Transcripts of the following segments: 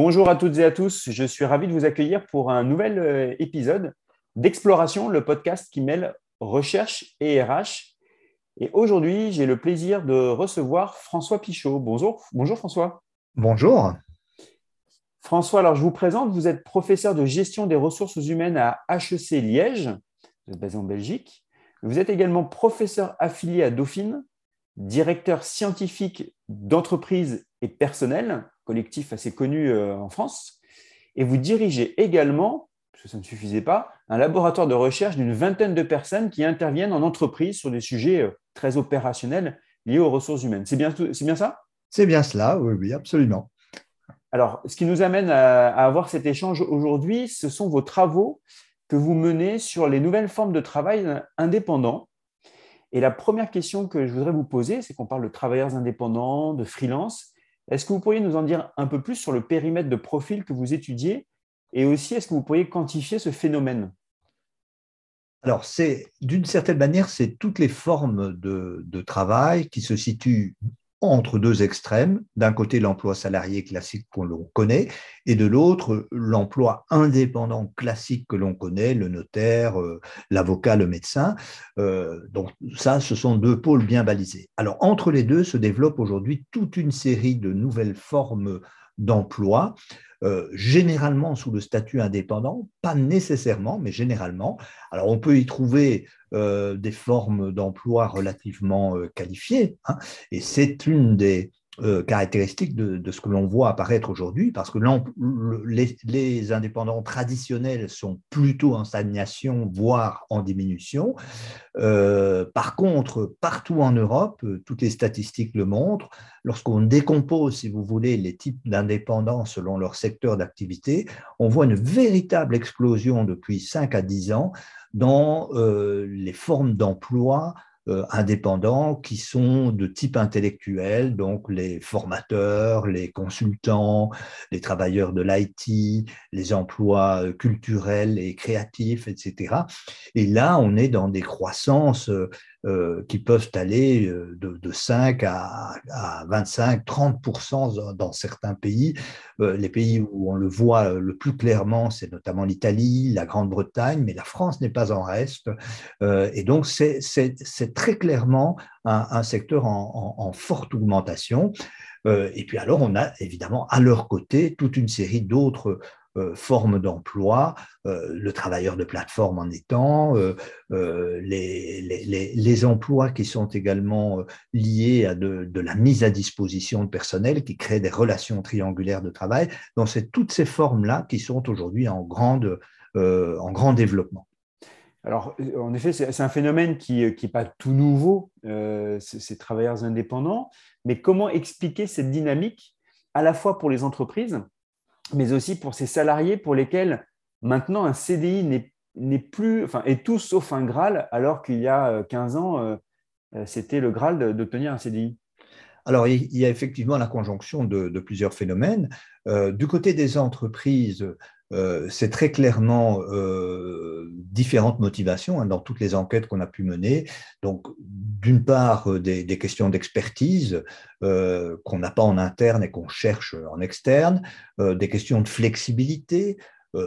Bonjour à toutes et à tous, je suis ravi de vous accueillir pour un nouvel euh, épisode d'Exploration, le podcast qui mêle recherche et RH. Et aujourd'hui, j'ai le plaisir de recevoir François Pichot. Bonjour, bonjour François. Bonjour. François, alors je vous présente, vous êtes professeur de gestion des ressources humaines à HEC Liège, vous êtes basé en Belgique. Vous êtes également professeur affilié à Dauphine, directeur scientifique d'entreprise et personnel, collectif assez connu euh, en France. Et vous dirigez également, parce que ça ne suffisait pas, un laboratoire de recherche d'une vingtaine de personnes qui interviennent en entreprise sur des sujets euh, très opérationnels liés aux ressources humaines. C'est bien, bien ça? C'est bien cela, oui, oui, absolument. Alors, ce qui nous amène à, à avoir cet échange aujourd'hui, ce sont vos travaux que vous menez sur les nouvelles formes de travail indépendants. Et la première question que je voudrais vous poser, c'est qu'on parle de travailleurs indépendants, de freelance. Est-ce que vous pourriez nous en dire un peu plus sur le périmètre de profil que vous étudiez et aussi est-ce que vous pourriez quantifier ce phénomène? Alors, c'est d'une certaine manière, c'est toutes les formes de, de, travail qui se situent entre deux extrêmes, d'un côté l'emploi salarié classique que l'on connaît, et de l'autre l'emploi indépendant classique que l'on connaît, le notaire, euh, l'avocat, le médecin. Euh, donc ça, ce sont deux pôles bien balisés. Alors entre les deux se développe aujourd'hui toute une série de nouvelles formes d'emploi euh, généralement sous le statut indépendant, pas nécessairement, mais généralement. Alors on peut y trouver euh, des formes d'emploi relativement euh, qualifiées, hein, et c'est une des caractéristiques de, ce que l'on voit apparaître aujourd'hui, parce que les, indépendants traditionnels sont plutôt en stagnation, voire en diminution. par contre, partout en Europe, toutes les statistiques le montrent, lorsqu'on décompose, si vous voulez, les types d'indépendants selon leur secteur d'activité, on voit une véritable explosion depuis 5 à 10 ans dans euh, les formes d'emploi euh, indépendants qui sont de type intellectuel, donc les formateurs, les consultants, les travailleurs de l'IT, les emplois euh, culturels et créatifs, etc. Et là, on est dans des croissances euh, qui peuvent aller de, de 5 à, à, 25, 30% dans certains pays. les pays où on le voit le plus clairement, c'est notamment l'Italie, la Grande-Bretagne, mais la France n'est pas en reste. et donc, c'est très clairement un, secteur en, forte augmentation. Euh, et puis alors, on a évidemment à leur côté toute une série d'autres euh, formes d'emploi, euh, le travailleur de plateforme en étant, les, les, emplois qui sont également liés à de, la mise à disposition de personnel, qui créent des relations triangulaires de travail. Donc, c'est toutes ces formes-là qui sont aujourd'hui en, en grand développement. Alors, en effet, c'est un phénomène qui n'est pas tout nouveau, euh, ces travailleurs indépendants, mais comment expliquer cette dynamique à la fois pour les entreprises, mais aussi pour ces salariés pour lesquels maintenant un CDI n'est plus, enfin, est tout sauf un Graal, alors qu'il y a 15 euh, ans, euh, c'était le Graal d'obtenir un CDI alors, il y a effectivement la conjonction de, plusieurs phénomènes. du côté des entreprises, euh, c'est très clairement euh, différentes motivations hein, dans toutes les enquêtes qu'on a pu mener. Donc, d'une part, euh, des, questions d'expertise qu'on n'a pas en interne et qu'on cherche en externe, des questions de flexibilité,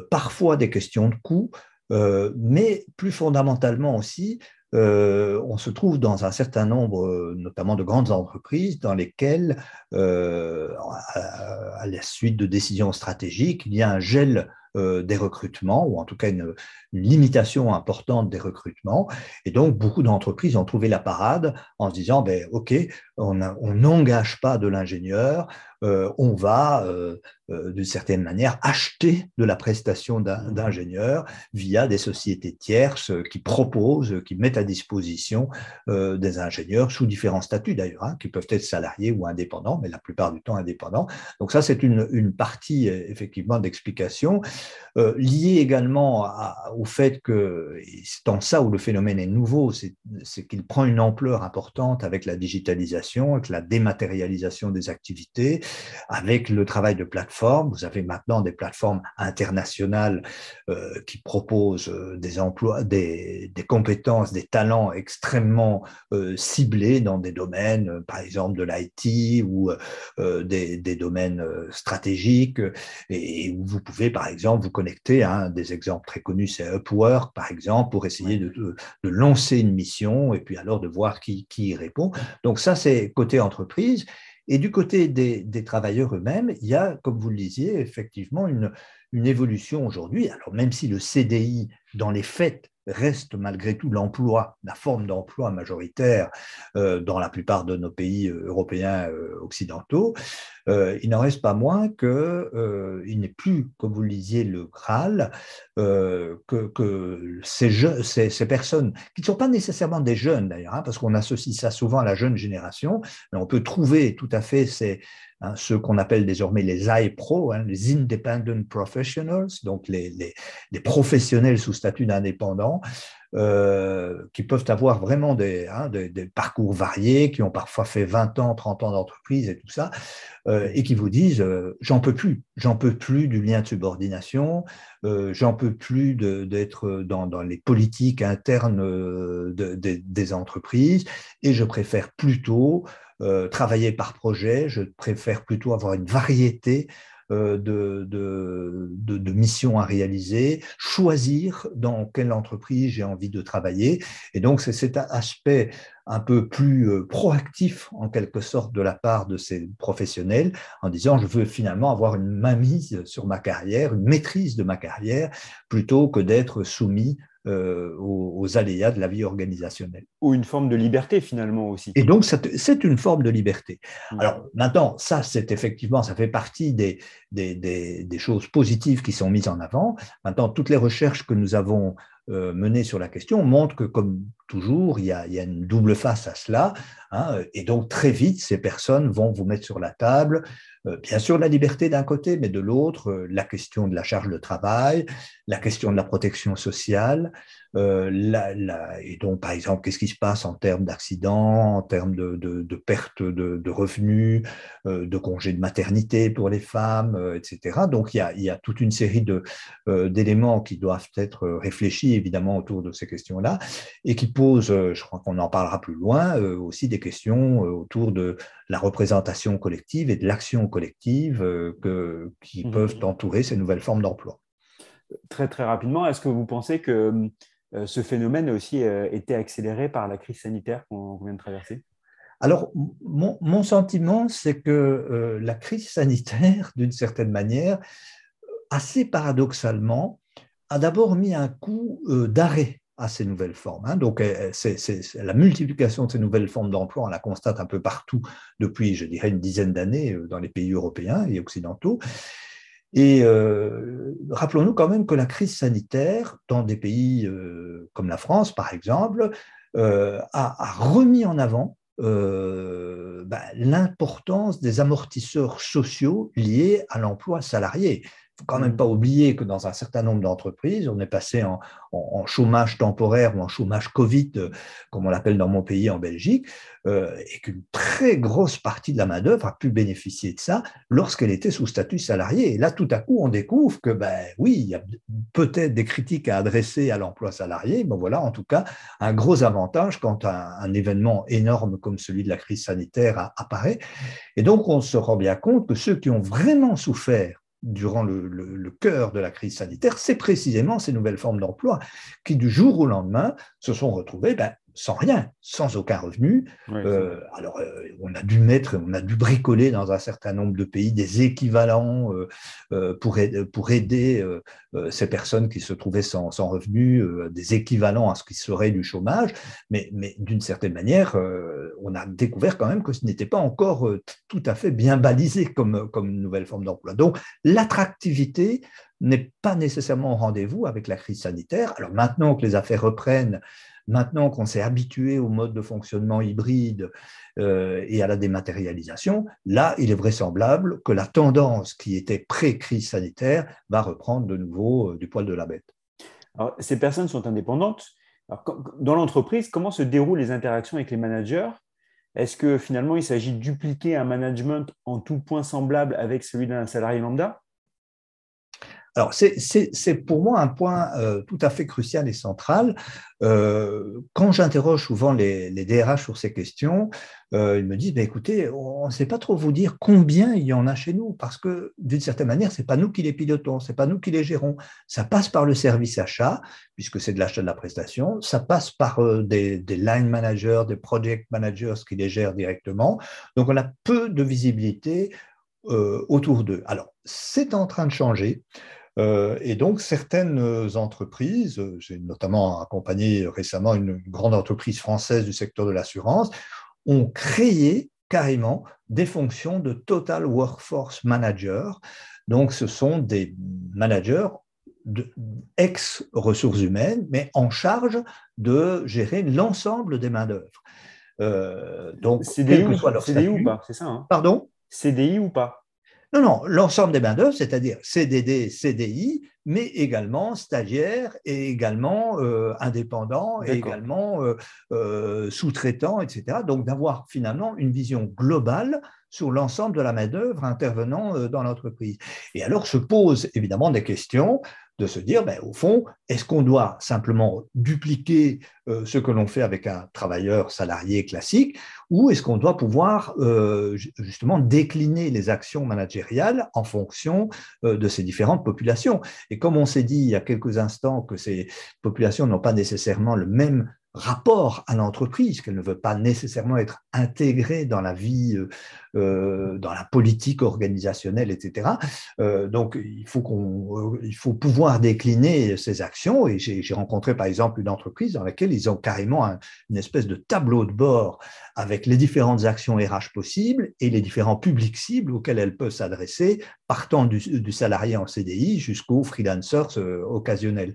parfois des questions de coût, mais plus fondamentalement aussi, on se trouve dans un certain nombre, notamment de grandes entreprises, dans lesquelles, à, la suite de décisions stratégiques, il y a un gel des recrutements, ou en tout cas une, limitation importante des recrutements. Et donc, beaucoup d'entreprises ont trouvé la parade en se disant, ben, OK, on n'engage pas de l'ingénieur, euh, on va, euh, euh, d'une certaine manière, acheter de la prestation d'ingénieur via des sociétés tierces qui proposent, qui mettent à disposition des ingénieurs sous différents statuts d'ailleurs, hein, qui peuvent être salariés ou indépendants, mais la plupart du temps indépendants. Donc ça, c'est une, une, partie effectivement d'explication liée également au fait que, c'est en ça où le phénomène est nouveau, c'est qu'il prend une ampleur importante avec la digitalisation, avec la dématérialisation des activités, avec le travail de plateforme, vous avez maintenant des plateformes internationales qui proposent des emplois, des, des, compétences, des talents extrêmement ciblés dans des domaines, par exemple de l'IT ou des, des, domaines stratégiques, et, où vous pouvez, par exemple, vous connecter à un des exemples très connus, c'est Upwork, par exemple, pour essayer de, de, lancer une mission et puis alors de voir qui, qui y répond. Donc ça, c'est côté entreprise. Et du côté des, travailleurs eux-mêmes, il y a, comme vous le disiez, effectivement une, une évolution aujourd'hui. Alors même si le CDI, dans les faits, reste malgré tout l'emploi, la forme d'emploi majoritaire euh, dans la plupart de nos pays euh, européens euh, occidentaux, il n'en reste pas moins qu'il n'est plus, comme vous le disiez, le Graal, que, que ces, ces, ces, personnes, qui ne sont pas nécessairement des jeunes d'ailleurs, hein, parce qu'on associe ça souvent à la jeune génération, mais on peut trouver tout à fait ces, Hein, ceux qu'on appelle désormais les iPro, hein, les Independent Professionals, donc les, professionnels sous statut d'indépendant, euh, qui peuvent avoir vraiment des, hein, des, parcours variés, qui ont parfois fait 20 ans, 30 ans d'entreprise et tout ça, euh, et qui vous disent euh, j'en peux plus, j'en peux plus du lien de subordination, j'en peux plus d'être dans, les politiques internes des entreprises, et je préfère plutôt euh, travailler par projet, je préfère plutôt avoir une variété euh, de, de, missions à réaliser, choisir dans quelle entreprise j'ai envie de travailler. Et donc, c'est cet aspect un peu plus euh, proactif, en quelque sorte, de la part de ces professionnels, en disant, je veux finalement avoir une mainmise sur ma carrière, une maîtrise de ma carrière, plutôt que d'être soumis euh, aux, aléas de la vie organisationnelle. Ou une forme de liberté finalement aussi. Et donc c'est une forme de liberté. Mmh. Alors maintenant, ça c'est effectivement, ça fait partie des, des, des, choses positives qui sont mises en avant. Maintenant, toutes les recherches que nous avons euh, menées sur la question montrent que comme toujours, il y a, il y a une double face à cela. Hein, et donc très vite, ces personnes vont vous mettre sur la table bien sûr la liberté d'un côté, mais de l'autre, euh, la question de la charge de travail, la question de la protection sociale, euh, et donc, par exemple, qu'est-ce qui se passe en termes d'accidents, en termes de, de, perte de, revenus, de congés de maternité pour les femmes, etc. Donc, il y, a, il y a, toute une série d'éléments qui doivent être réfléchis, évidemment, autour de ces questions-là, et qui posent, je crois qu'on en parlera plus loin, aussi des questions autour de la représentation collective et de l'action collective euh, que, qui mmh. peuvent entourer ces nouvelles formes d'emploi. Très très rapidement, est-ce que vous pensez que euh, ce phénomène a aussi euh, été accéléré par la crise sanitaire qu'on vient de traverser? Alors, mon, sentiment, c'est que la crise sanitaire, d'une certaine manière, assez paradoxalement, a d'abord mis un coup d'arrêt à ces nouvelles formes. Hein. Donc, c'est, la multiplication de ces nouvelles formes d'emploi, on la constate un peu partout depuis, je dirais, une dizaine d'années euh, dans les pays européens et occidentaux. Et euh, rappelons-nous quand même que la crise sanitaire, dans des pays euh, comme la France, par exemple, a, remis en avant bah, l'importance des amortisseurs sociaux liés à l'emploi salarié quand même mm. pas oublier que dans un certain nombre d'entreprises, on est passé en, chômage temporaire ou en chômage Covid, euh, comme on l'appelle dans mon pays en Belgique, euh, et qu'une très grosse partie de la main-d'œuvre a pu bénéficier de ça lorsqu'elle était sous statut salarié. Et là, tout à coup, on découvre que, ben oui, il y a peut-être des critiques à adresser à l'emploi salarié, mais voilà, en tout cas, un gros avantage quand un, un événement énorme comme celui de la crise sanitaire apparaît. Et donc, on se rend bien compte que ceux qui ont vraiment souffert durant le, cœur de la crise sanitaire, c'est précisément ces nouvelles formes d'emploi qui, du jour au lendemain, se sont retrouvées ben, sans rien, sans aucun revenu. Euh, alors, euh, on a dû mettre, on a dû bricoler dans un certain nombre de pays des équivalents euh, pour, aider, pour aider ces personnes qui se trouvaient sans, sans revenu, des équivalents à ce qui serait du chômage. Mais, mais d'une certaine manière, on a découvert quand même que ce n'était pas encore tout à fait bien balisé comme, comme nouvelle forme d'emploi. Donc, l'attractivité n'est pas nécessairement au rendez-vous avec la crise sanitaire. Alors maintenant que les affaires reprennent, Maintenant qu'on s'est habitué au mode de fonctionnement hybride euh, et à la dématérialisation, là, il est vraisemblable que la tendance qui était pré-crise sanitaire va reprendre de nouveau euh, du poil de la bête. ces personnes sont indépendantes. dans l'entreprise, comment se déroulent les interactions avec les managers? Est-ce que finalement, il s'agit de dupliquer un management en tout point semblable avec celui d'un salarié lambda? Alors, c'est pour moi un point euh, tout à fait crucial et central. Euh, quand j'interroge souvent les, DRH sur ces questions, euh, ils me disent écoutez, on ne sait pas trop vous dire combien il y en a chez nous, parce que d'une certaine manière, ce n'est pas nous qui les pilotons, ce n'est pas nous qui les gérons. Ça passe par le service achat, puisque c'est de l'achat de la prestation, ça passe par des, des line managers, des project managers qui les gèrent directement. Donc, on a peu de visibilité autour d'eux. Alors, c'est en train de changer. Euh, et donc, certaines entreprises, j'ai notamment accompagné récemment une grande entreprise française du secteur de l'assurance, ont créé carrément des fonctions de Total Workforce Manager. Donc, ce sont des managers ex-ressources humaines, mais en charge de gérer l'ensemble des main-d'œuvre. Euh, donc, CDI, ou, CDI ou pas, c'est ça hein? Pardon? CDI ou pas? Non, non, l'ensemble des main-d'œuvre, c'est-à-dire CDD, CDI, mais également stagiaires et également euh, indépendants et également euh, euh, sous-traitants, etc. Donc d'avoir finalement une vision globale sur l'ensemble de la main-d'œuvre intervenant dans l'entreprise. Et alors se posent évidemment des questions de se dire, ben, au fond, est-ce qu'on doit simplement dupliquer euh, ce que l'on fait avec un travailleur salarié classique, ou est-ce qu'on doit pouvoir euh, justement décliner les actions managériales en fonction euh, de ces différentes populations? Et comme on s'est dit il y a quelques instants que ces populations n'ont pas nécessairement le même rapport à l'entreprise, qu'elle ne veut pas nécessairement être intégrée dans la vie, dans la politique organisationnelle, etc. Euh, donc, il faut, qu'on, il faut pouvoir décliner ces actions. Et j'ai, rencontré, par exemple, une entreprise dans laquelle ils ont carrément une espèce de tableau de bord avec les différentes actions RH possibles et les différents publics cibles auxquels elle peut s'adresser, partant du, salarié en CDI jusqu'aux freelancers occasionnels.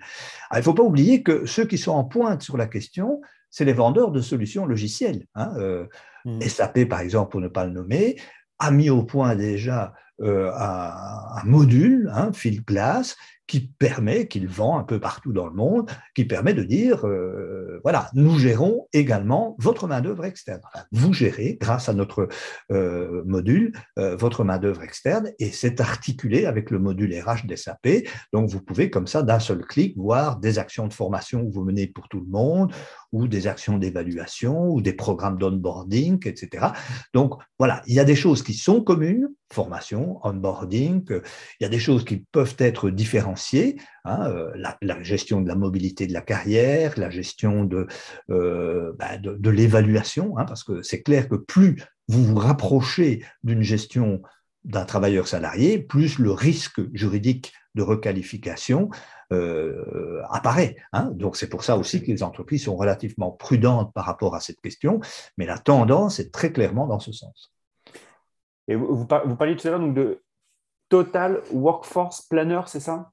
il ne faut pas oublier que ceux qui sont en pointe sur la question, c'est les vendeurs de solutions logicielles. Hein, euh, mmh. SAP, par exemple, pour ne pas le nommer, a mis au point déjà euh, un, module, hein, Field Glass, qui permet, qu'il vend un peu partout dans le monde, qui permet de dire, euh, voilà, nous gérons également votre main-d'œuvre externe. vous gérez, grâce à notre euh, module, euh, votre main-d'œuvre externe, et c'est articulé avec le module RH d'SAP. Donc, vous pouvez, comme ça, d'un seul clic, voir des actions de formation que vous menez pour tout le monde, ou des actions d'évaluation, ou des programmes d'onboarding, etc. Donc, voilà, il y a des choses qui sont communes, formation, onboarding, il y a des choses qui peuvent être différenciées, hein, euh, la, gestion de la mobilité de la carrière, la gestion de, euh, bah, de, l'évaluation, hein, parce que c'est clair que plus vous vous rapprochez d'une gestion d'un travailleur salarié, plus le risque juridique de requalification euh, apparaît. Hein. Donc c'est pour ça aussi que les entreprises sont relativement prudentes par rapport à cette question, mais la tendance est très clairement dans ce sens. Et vous, vous parliez tout à l'heure donc de Total Workforce Planner, c'est ça?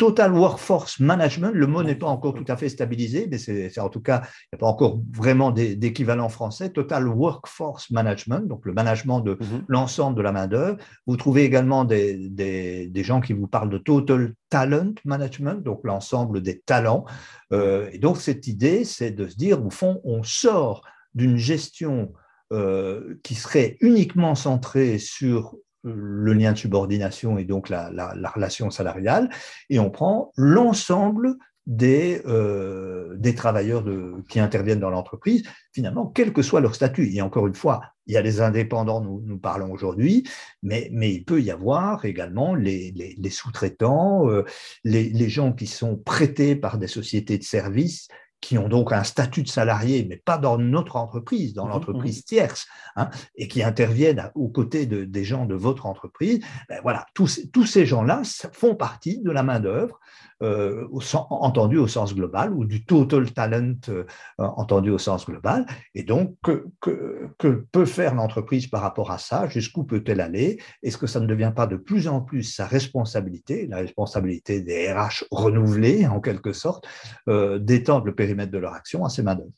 Total Workforce Management, le mot n'est pas encore tout à fait stabilisé, mais c'est en tout cas, il n'y a pas encore vraiment d'équivalent français. Total Workforce Management, donc le management de mhm. l'ensemble de la main-d'œuvre. Vous trouvez également des, des, gens qui vous parlent de Total Talent Management, donc l'ensemble des talents. Euh, et donc, cette idée, c'est de se dire, au fond, on sort d'une gestion euh, qui serait uniquement centré sur le lien de subordination et donc la, relation salariale, et on prend l'ensemble des, euh, des travailleurs de, qui interviennent dans l'entreprise, finalement, quel que soit leur statut. Et encore une fois, il y a les indépendants, nous, nous parlons aujourd'hui, mais, mais il peut y avoir également les, les, sous-traitants, euh, les, les gens qui sont prêtés par des sociétés de services qui ont donc un statut de salarié, mais pas dans notre entreprise, dans mhm, l'entreprise mhm. tierce, hein, et qui interviennent aux côtés de, des gens de votre entreprise, ben voilà, tous, tous ces gens-là font partie de la main-d'œuvre euh, entendu au sens global, ou du total talent euh, entendu au sens global. Et donc, que, que, peut faire l'entreprise par rapport à ça Jusqu'où peut-elle aller Est-ce que ça ne devient pas de plus en plus sa responsabilité, la responsabilité des RH renouvelés en quelque sorte, euh, d'étendre le périmètre de leur action à ces main-d'œuvre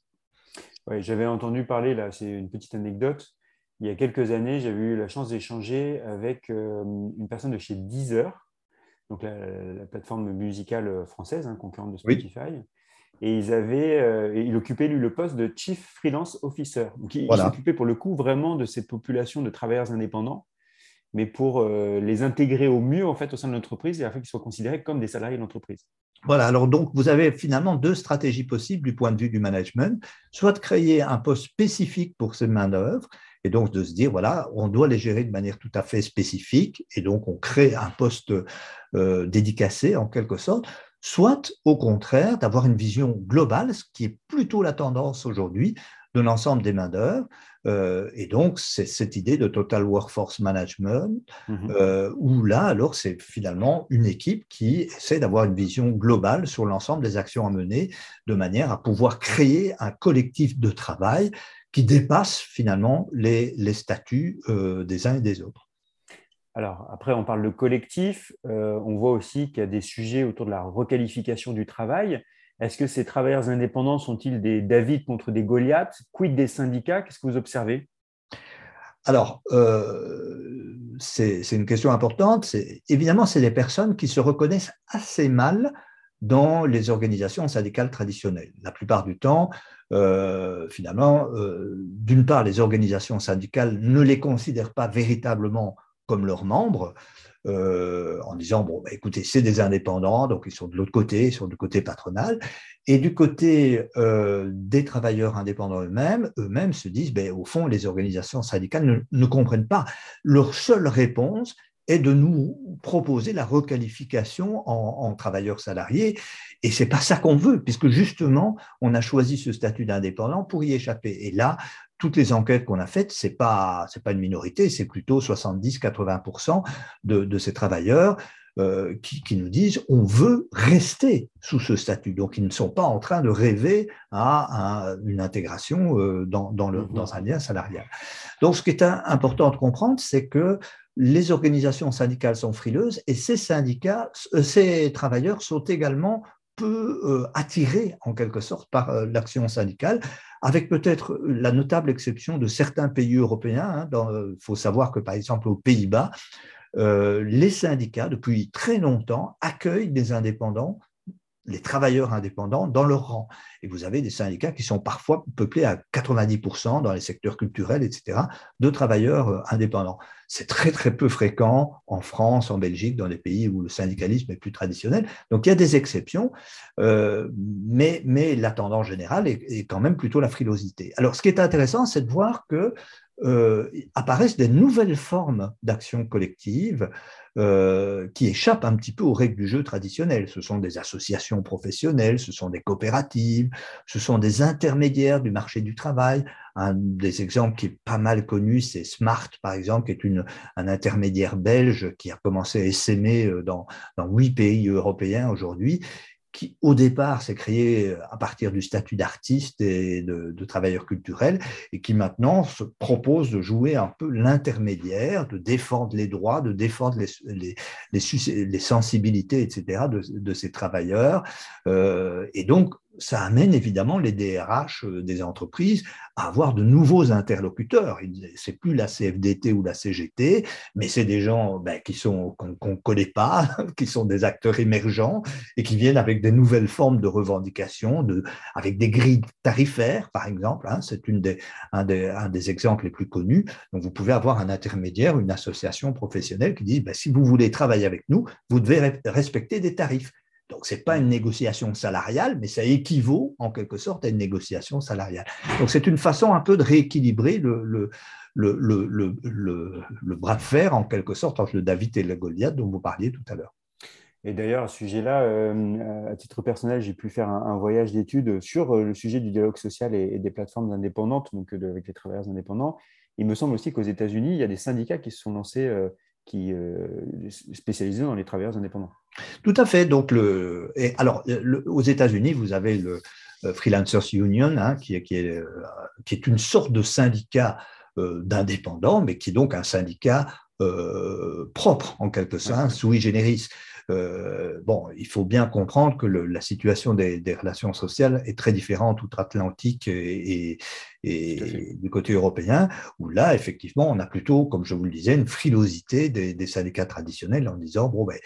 oui, J'avais entendu parler, là, c'est une petite anecdote. Il y a quelques années, j'avais eu la chance d'échanger avec une personne de chez Deezer donc la, plateforme musicale française, hein, concurrente de Spotify. et ils avaient, il occupait lui le poste de Chief Freelance Officer. Donc, il, s'occupait pour le coup vraiment de cette population de travailleurs indépendants, mais pour les intégrer au mieux en fait au sein de l'entreprise et afin qu'ils soient considérés comme des salariés de l'entreprise. Voilà, alors donc vous avez finalement deux stratégies possibles du point de vue du management, soit de créer un poste spécifique pour ces main-d'œuvre, et donc de se dire, voilà, on doit les gérer de manière tout à fait spécifique, et donc on crée un poste euh, dédicacé en quelque sorte, soit au contraire d'avoir une vision globale, ce qui est plutôt la tendance aujourd'hui de l'ensemble des main-d'œuvre, euh, et donc, c'est cette idée de Total Workforce Management, mhm. euh, où là, alors, c'est finalement une équipe qui essaie d'avoir une vision globale sur l'ensemble des actions à mener, de manière à pouvoir créer un collectif de travail qui dépasse finalement les, statuts euh, des uns et des autres. Alors, après, on parle de collectif. on voit aussi qu'il y a des sujets autour de la requalification du travail. Est-ce que ces travailleurs indépendants sont-ils des David contre des Goliaths Quid des syndicats? Qu'est-ce que vous observez? Alors, euh, c'est une question importante. Évidemment, c'est des personnes qui se reconnaissent assez mal dans les organisations syndicales traditionnelles. La plupart du temps, euh, finalement, euh, d'une part, les organisations syndicales ne les considèrent pas véritablement comme leurs membres, euh, en disant bon, bah, écoutez, c'est des indépendants, donc ils sont de l'autre côté, ils sont du côté patronal. Et du côté euh, des travailleurs indépendants eux-mêmes, eux-mêmes se disent ben, au fond, les organisations syndicales ne, comprennent pas. Leur seule réponse est de nous proposer la requalification en, en travailleurs salariés. Et c'est pas ça qu'on veut, puisque justement, on a choisi ce statut d'indépendant pour y échapper. Et là, toutes les enquêtes qu'on a faites, ce n'est pas, pas une minorité, c'est plutôt 70-80% de, de, ces travailleurs euh, qui, qui, nous disent on veut rester sous ce statut. Donc, ils ne sont pas en train de rêver à, une intégration euh, dans, dans, le, mmh dans, un lien salarial. Donc, ce qui est important de comprendre, c'est que les organisations syndicales sont frileuses et ces syndicats, euh, ces travailleurs sont également peu attirés en quelque sorte par l'action syndicale avec peut-être la notable exception de certains pays européens. Il hein, faut savoir que, par exemple, aux Pays-Bas, euh, les syndicats, depuis très longtemps, accueillent des indépendants les travailleurs indépendants dans leur rang. Et vous avez des syndicats qui sont parfois peuplés à 90% dans les secteurs culturels, etc., de travailleurs euh, indépendants. C'est très, très peu fréquent en France, en Belgique, dans les pays où le syndicalisme est plus traditionnel. Donc il y a des exceptions, euh, mais, mais la tendance générale est, est, quand même plutôt la frilosité. Alors ce qui est intéressant, c'est de voir que euh, apparaissent des nouvelles formes d'action collective euh, qui échappent un petit peu aux règles du jeu traditionnel. Ce sont des associations professionnelles, ce sont des coopératives, ce sont des intermédiaires du marché du travail. Un des exemples qui est pas mal connu, c'est Smart, par exemple, qui est une, un intermédiaire belge qui a commencé à essaimer euh, dans huit pays européens aujourd'hui qui au départ s'est créé euh, à partir du statut d'artiste et de, de, travailleur culturel et qui maintenant se propose de jouer un peu l'intermédiaire, de défendre les droits, de défendre les, les, les, les sensibilités, etc. de, de ces travailleurs. Euh, et donc, ça amène évidemment les DRH euh, des entreprises à avoir de nouveaux interlocuteurs. C'est plus la CFDT ou la CGT, mais c'est des gens ben, qui sont qu'on ne connaît pas, qui sont des acteurs émergents et qui viennent avec des nouvelles formes de revendications, avec des grilles tarifaires, par exemple. Hein, c'est un des exemples les plus connus. Donc, vous pouvez avoir un intermédiaire, une association professionnelle qui dit ben, si vous voulez travailler avec nous, vous devez respecter des tarifs. Donc, ce n'est pas une négociation salariale, mais ça équivaut en quelque sorte à une négociation salariale. Donc, c'est une façon un peu de rééquilibrer le, le, le, le, bras de fer, en quelque sorte, entre le David et le Goliath dont vous parliez tout à l'heure. Et d'ailleurs, à ce sujet-là, euh, à titre personnel, j'ai pu faire un, voyage d'études sur euh, le sujet du dialogue social et, des plateformes indépendantes, donc avec les travailleurs indépendants. Il me semble aussi qu'aux États-Unis, il y a des syndicats qui se sont lancés euh, qui euh, spécialisé dans les travailleurs indépendants. Tout à fait. Donc, le, et alors, aux États-Unis, vous avez le euh, Freelancers Union, hein, qui, est, qui, est, euh, qui, est, une sorte de syndicat d'indépendants, mais qui est donc un syndicat propre, en quelque sorte, sui generis. Euh, bon, il faut bien comprendre que la situation des, relations sociales est très différente outre-Atlantique et, du côté européen, où là, effectivement, on a plutôt, comme je vous le disais, une frilosité des, syndicats traditionnels en disant, bon, ben,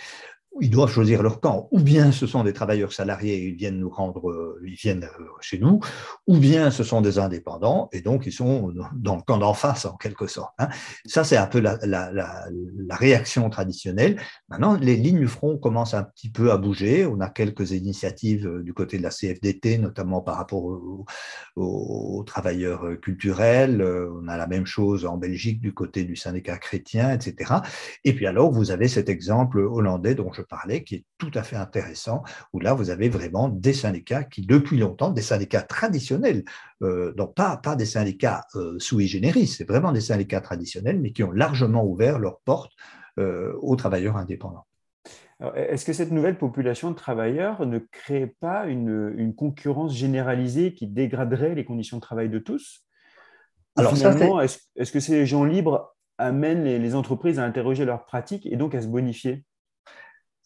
ils doivent choisir leur camp. Ou bien ce sont des travailleurs salariés et ils viennent nous rendre, euh, ils viennent euh, chez nous, ou bien ce sont des indépendants et donc ils sont dans le camp d'en face en quelque sorte. Hein. Ça, c'est un peu la, réaction traditionnelle. Maintenant, les lignes du front commencent un petit peu à bouger. On a quelques initiatives euh, du côté de la CFDT, notamment par rapport aux travailleurs culturels. On a la même chose en Belgique du côté du syndicat chrétien, etc. Et puis alors, vous avez cet exemple hollandais dont je parlais, qui est tout à fait intéressant, où là, vous avez vraiment des syndicats qui, depuis longtemps, des syndicats traditionnels, euh, donc pas, pas des syndicats euh, sui generis, c'est vraiment des syndicats traditionnels, mais qui ont largement ouvert leurs portes euh, aux travailleurs indépendants. Est-ce que cette nouvelle population de travailleurs ne crée pas une, une concurrence généralisée qui dégraderait les conditions de travail de tous? Alors, finalement, est-ce que ces gens libres amènent les, les entreprises à interroger leurs pratiques et donc à se bonifier?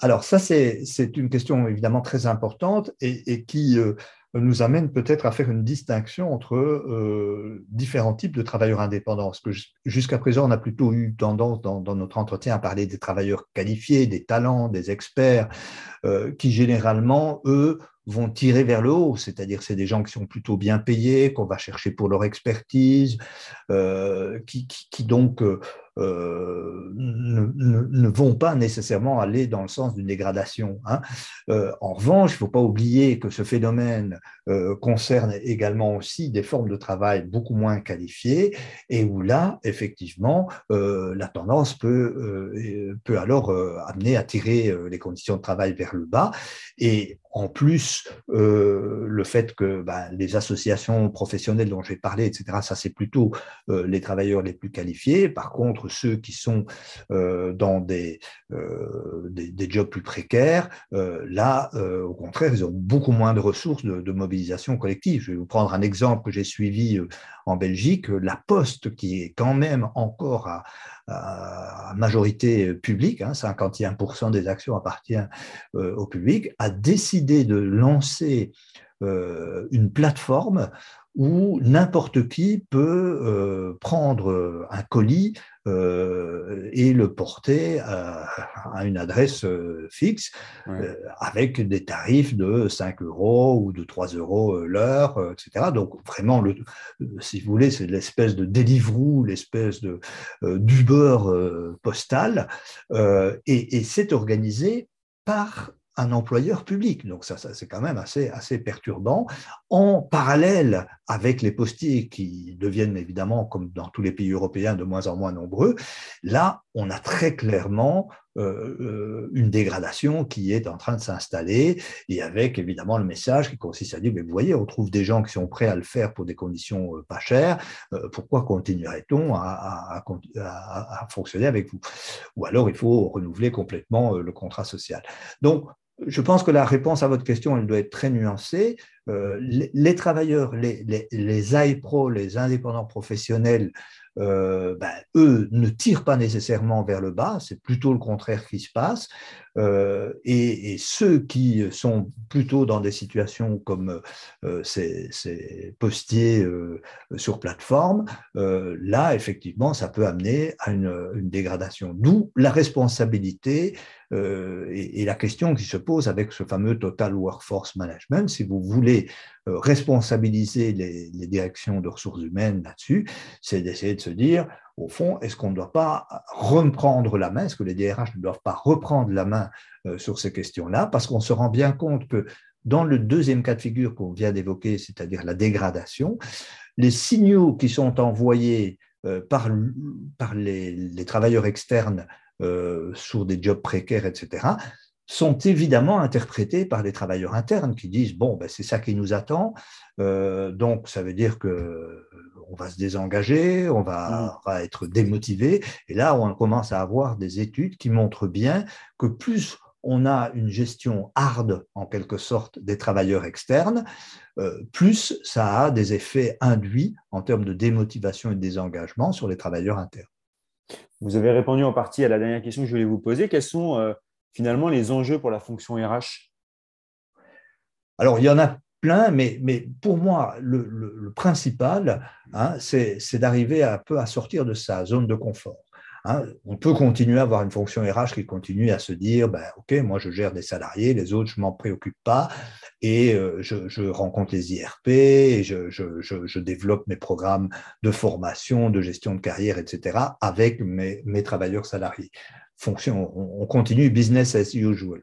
Alors ça, c'est une question évidemment très importante et, qui euh, nous amène peut-être à faire une distinction entre euh, différents types de travailleurs indépendants. Parce que jusqu'à présent, on a plutôt eu tendance dans, notre entretien à parler des travailleurs qualifiés, des talents, des experts, euh, qui généralement, eux, vont tirer vers le haut, c'est-à-dire c'est des gens qui sont plutôt bien payés, qu'on va chercher pour leur expertise, qui, qui, donc euh, ne, vont pas nécessairement aller dans le sens d'une dégradation. Hein. Euh, en revanche, il ne faut pas oublier que ce phénomène euh, concerne également aussi des formes de travail beaucoup moins qualifiées et où là, effectivement, la tendance peut, peut alors amener à tirer les conditions de travail vers le bas. Et en plus, le fait que ben, les associations professionnelles dont j'ai parlé, etc., ça c'est plutôt les travailleurs les plus qualifiés. Par contre, ceux qui sont euh, dans des, euh, des, jobs plus précaires, euh, là, au contraire, ils ont beaucoup moins de ressources de, mobilisation collective. Je vais vous prendre un exemple que j'ai suivi en Belgique. La Poste, qui est quand même encore à, majorité publique, 51% hein, des actions appartiennent au public, a décidé de lancer une plateforme où n'importe qui peut euh, prendre un colis euh, et le porter à, une adresse euh, fixe avec des tarifs de 5 euros ou de 3 euros l'heure, etc. Donc vraiment, le, si vous voulez, c'est l'espèce de Deliveroo, l'espèce de d'Uber postal, et, et c'est organisé par un employeur public. Donc ça, c'est quand même assez, assez perturbant. En parallèle avec les postiers qui deviennent évidemment, comme dans tous les pays européens, de moins en moins nombreux, là, on a très clairement une dégradation qui est en train de s'installer et avec évidemment le message qui consiste à dire, mais vous voyez, on trouve des gens qui sont prêts à le faire pour des conditions euh, pas chères, pourquoi continuerait-on à, fonctionner avec vous? Ou alors il faut renouveler complètement le contrat social. Donc, je pense que la réponse à votre question, elle doit être très nuancée. Euh, les, travailleurs, les, les, les AIPRO, les indépendants professionnels, euh, ben, eux ne tirent pas nécessairement vers le bas, c'est plutôt le contraire qui se passe. Euh, et, ceux qui sont plutôt dans des situations comme ces, postiers sur plateforme, là, effectivement, ça peut amener à une dégradation. D'où la responsabilité et, et, la question qui se pose avec ce fameux Total Workforce Management. Si vous voulez euh, responsabiliser les, directions de ressources humaines là-dessus, c'est d'essayer de se dire, au fond, est-ce qu'on ne doit pas reprendre la main, est-ce que les DRH ne doivent pas reprendre la main euh, sur ces questions-là, parce qu'on se rend bien compte que dans le deuxième cas de figure qu'on vient d'évoquer, c'est-à-dire la dégradation, les signaux qui sont envoyés euh, par les, travailleurs externes sur des jobs précaires, etc., sont évidemment interprétés par les travailleurs internes qui disent bon ben c'est ça qui nous attend euh, donc ça veut dire que on va se désengager on va, mm. va, être démotivé et là on commence à avoir des études qui montrent bien que plus on a une gestion hard en quelque sorte des travailleurs externes euh, plus ça a des effets induits en termes de démotivation et de désengagement sur les travailleurs internes. Vous avez répondu en partie à la dernière question que je voulais vous poser. Quels sont euh, finalement les enjeux pour la fonction RH Alors, il y en a plein, mais, pour moi, le, principal, hein, c'est d'arriver un peu à sortir de sa zone de confort. Hein, on peut continuer à avoir une fonction RH qui continue à se dire, ben, OK, moi je gère des salariés, les autres, je m'en préoccupe pas, et euh, je, rencontre les IRP, et je, développe mes programmes de formation, de gestion de carrière, etc., avec mes, travailleurs salariés. Fonction, on continue business as usual.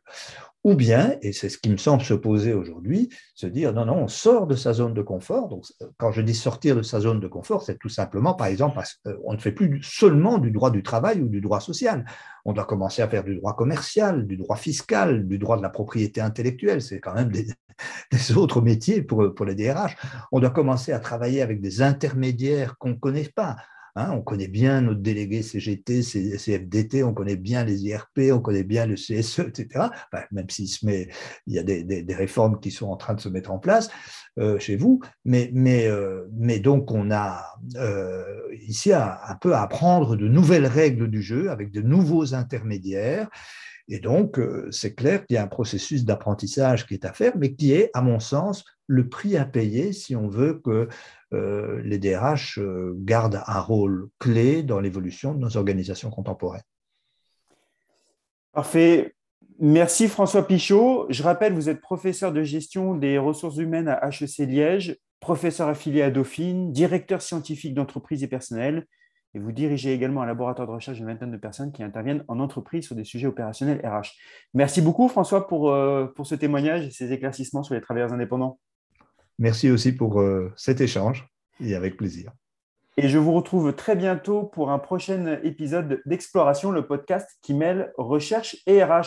Ou bien, et c'est ce qui me semble se poser aujourd'hui, se dire non, non, on sort de sa zone de confort. Donc, quand je dis sortir de sa zone de confort, c'est tout simplement, par exemple, parce qu'on ne fait plus seulement du droit du travail ou du droit social. On doit commencer à faire du droit commercial, du droit fiscal, du droit de la propriété intellectuelle. C'est quand même des, autres métiers pour, pour les DRH. On doit commencer à travailler avec des intermédiaires qu'on ne connaît pas. Hein, on connaît bien notre délégué CGT, CFDT, on connaît bien les IRP, on connaît bien le CSE, etc. même s'il se met, il y a des, réformes qui sont en train de se mettre en place euh, chez vous, euh, mais, donc on a euh, ici un peu à apprendre de nouvelles règles du jeu avec de nouveaux intermédiaires. Et donc, c'est clair qu'il y a un processus d'apprentissage qui est à faire, mais qui est, à mon sens, le prix à payer si on veut que euh, les DRH euh, gardent un rôle clé dans l'évolution de nos organisations contemporaines. Parfait. Merci François Pichot. Je rappelle, vous êtes professeur de gestion des ressources humaines à HEC Liège, professeur affilié à Dauphine, directeur scientifique d'entreprise et personnel, et vous dirigez également un laboratoire de recherche d'une vingtaine de personnes qui interviennent en entreprise sur des sujets opérationnels RH. Merci beaucoup François pour, euh, pour ce témoignage et ces éclaircissements sur les travailleurs indépendants. Merci aussi pour euh, cet échange et avec plaisir. Et je vous retrouve très bientôt pour un prochain épisode d'Exploration, le podcast qui mêle recherche et RH.